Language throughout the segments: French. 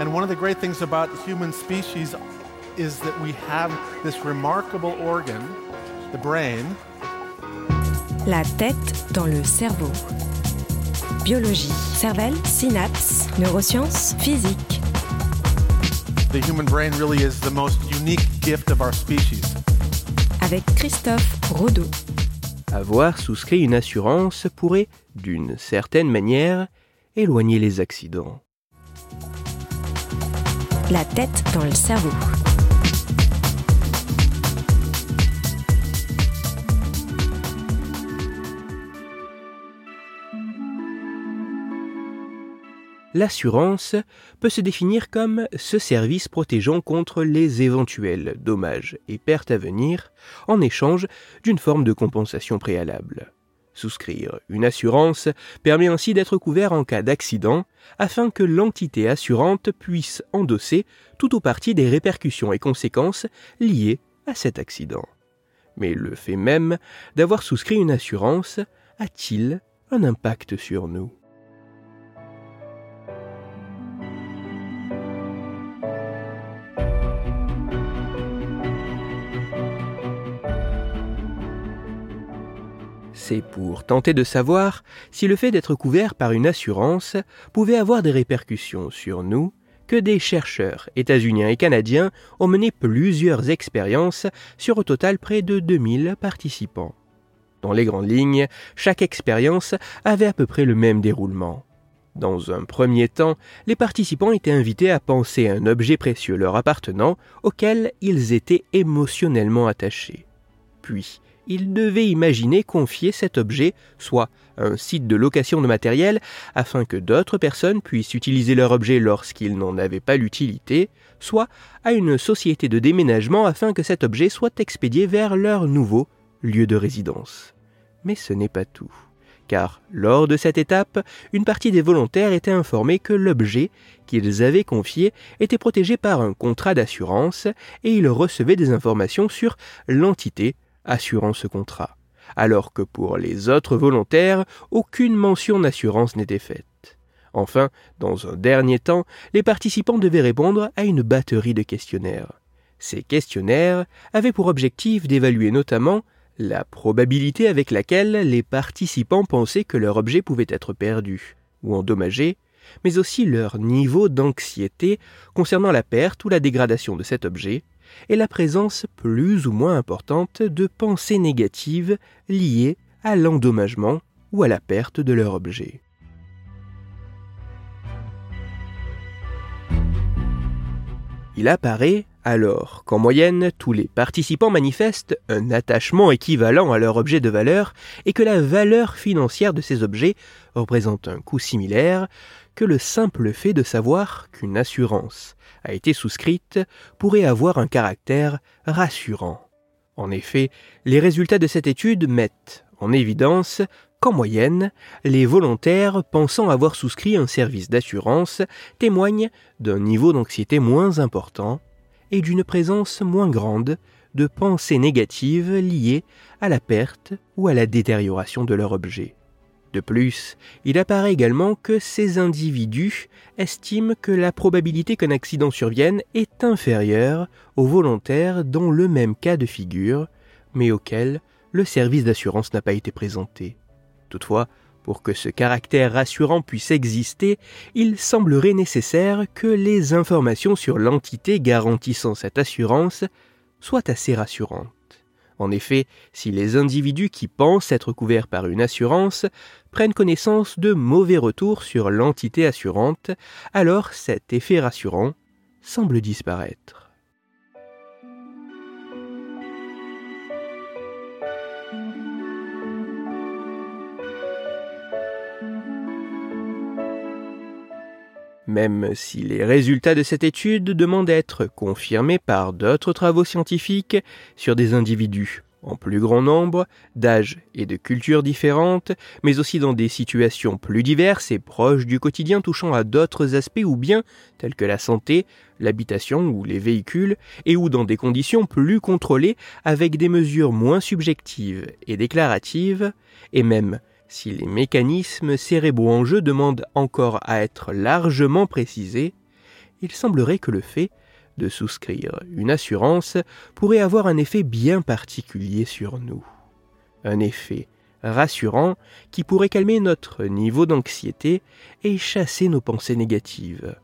And one of the great things about the human species is that we have this remarkable organ, the brain. La tête dans le cerveau. Biologie, cervelle, synapses, neurosciences, physique. The human brain really is the most unique gift of our species. Avec Christophe Rodeau. Avoir souscrit une assurance pourrait, d'une certaine manière, éloigner les accidents. La tête dans le cerveau. L'assurance peut se définir comme ce service protégeant contre les éventuels dommages et pertes à venir en échange d'une forme de compensation préalable. Souscrire une assurance permet ainsi d'être couvert en cas d'accident afin que l'entité assurante puisse endosser tout ou partie des répercussions et conséquences liées à cet accident. Mais le fait même d'avoir souscrit une assurance a-t-il un impact sur nous? C'est pour tenter de savoir si le fait d'être couvert par une assurance pouvait avoir des répercussions sur nous que des chercheurs états-uniens et canadiens ont mené plusieurs expériences sur au total près de 2000 participants. Dans les grandes lignes, chaque expérience avait à peu près le même déroulement. Dans un premier temps, les participants étaient invités à penser un objet précieux leur appartenant auquel ils étaient émotionnellement attachés. Puis, il devait imaginer confier cet objet soit un site de location de matériel afin que d'autres personnes puissent utiliser leur objet lorsqu'ils n'en avaient pas l'utilité, soit à une société de déménagement afin que cet objet soit expédié vers leur nouveau lieu de résidence. Mais ce n'est pas tout, car lors de cette étape, une partie des volontaires était informée que l'objet qu'ils avaient confié était protégé par un contrat d'assurance et ils recevaient des informations sur l'entité assurant ce contrat, alors que pour les autres volontaires, aucune mention d'assurance n'était faite. Enfin, dans un dernier temps, les participants devaient répondre à une batterie de questionnaires. Ces questionnaires avaient pour objectif d'évaluer notamment la probabilité avec laquelle les participants pensaient que leur objet pouvait être perdu ou endommagé, mais aussi leur niveau d'anxiété concernant la perte ou la dégradation de cet objet, et la présence plus ou moins importante de pensées négatives liées à l'endommagement ou à la perte de leur objet. Il apparaît alors qu'en moyenne, tous les participants manifestent un attachement équivalent à leur objet de valeur et que la valeur financière de ces objets représente un coût similaire que le simple fait de savoir qu'une assurance a été souscrite pourrait avoir un caractère rassurant. En effet, les résultats de cette étude mettent en évidence qu'en moyenne, les volontaires pensant avoir souscrit un service d'assurance témoignent d'un niveau d'anxiété moins important et d'une présence moins grande de pensées négatives liées à la perte ou à la détérioration de leur objet. De plus, il apparaît également que ces individus estiment que la probabilité qu'un accident survienne est inférieure aux volontaires dans le même cas de figure, mais auquel le service d'assurance n'a pas été présenté. Toutefois, pour que ce caractère rassurant puisse exister, il semblerait nécessaire que les informations sur l'entité garantissant cette assurance soient assez rassurantes. En effet, si les individus qui pensent être couverts par une assurance prennent connaissance de mauvais retours sur l'entité assurante, alors cet effet rassurant semble disparaître. Même si les résultats de cette étude demandent à être confirmés par d'autres travaux scientifiques sur des individus en plus grand nombre, d'âges et de cultures différentes, mais aussi dans des situations plus diverses et proches du quotidien touchant à d'autres aspects ou bien tels que la santé, l'habitation ou les véhicules, et ou dans des conditions plus contrôlées avec des mesures moins subjectives et déclaratives, et même si les mécanismes cérébraux en jeu demandent encore à être largement précisés, il semblerait que le fait de souscrire une assurance pourrait avoir un effet bien particulier sur nous. Un effet rassurant qui pourrait calmer notre niveau d'anxiété et chasser nos pensées négatives.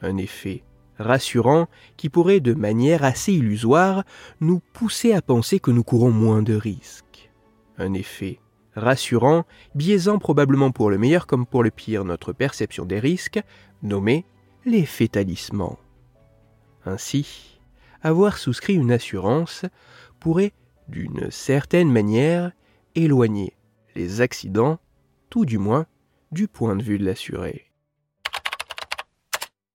Un effet rassurant qui pourrait de manière assez illusoire nous pousser à penser que nous courons moins de risques. Un effet rassurant, biaisant probablement pour le meilleur comme pour le pire notre perception des risques, nommé l'effet talisman. Ainsi, avoir souscrit une assurance pourrait, d'une certaine manière, éloigner les accidents, tout du moins du point de vue de l'assuré.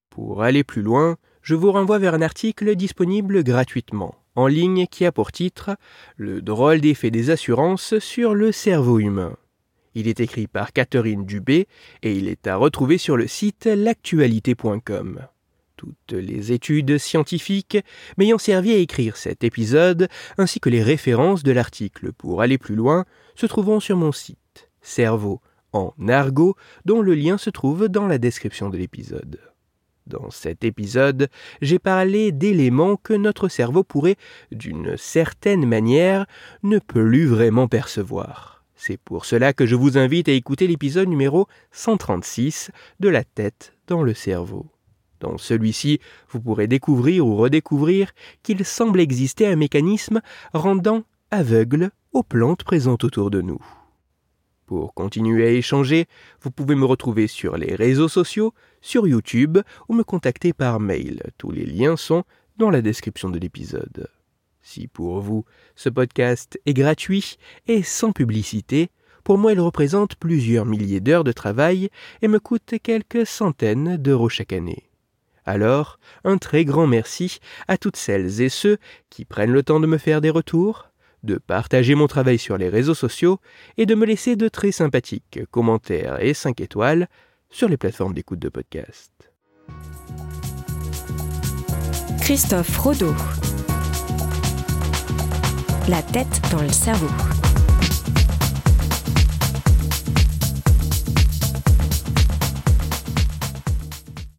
Pour aller plus loin, je vous renvoie vers un article disponible gratuitement en ligne qui a pour titre Le drôle d'effet des assurances sur le cerveau humain. Il est écrit par Catherine Dubé et il est à retrouver sur le site l'actualité.com. Toutes les études scientifiques m'ayant servi à écrire cet épisode, ainsi que les références de l'article pour aller plus loin, se trouveront sur mon site, Cerveau en argot, dont le lien se trouve dans la description de l'épisode. Dans cet épisode, j'ai parlé d'éléments que notre cerveau pourrait, d'une certaine manière, ne plus vraiment percevoir. C'est pour cela que je vous invite à écouter l'épisode numéro 136 de La tête dans le cerveau. Dans celui-ci, vous pourrez découvrir ou redécouvrir qu'il semble exister un mécanisme rendant aveugle aux plantes présentes autour de nous. Pour continuer à échanger, vous pouvez me retrouver sur les réseaux sociaux, sur YouTube ou me contacter par mail. Tous les liens sont dans la description de l'épisode. Si pour vous ce podcast est gratuit et sans publicité, pour moi il représente plusieurs milliers d'heures de travail et me coûte quelques centaines d'euros chaque année. Alors, un très grand merci à toutes celles et ceux qui prennent le temps de me faire des retours, de partager mon travail sur les réseaux sociaux et de me laisser de très sympathiques commentaires et 5 étoiles sur les plateformes d'écoute de podcast. Christophe Rodeau. La tête dans le cerveau.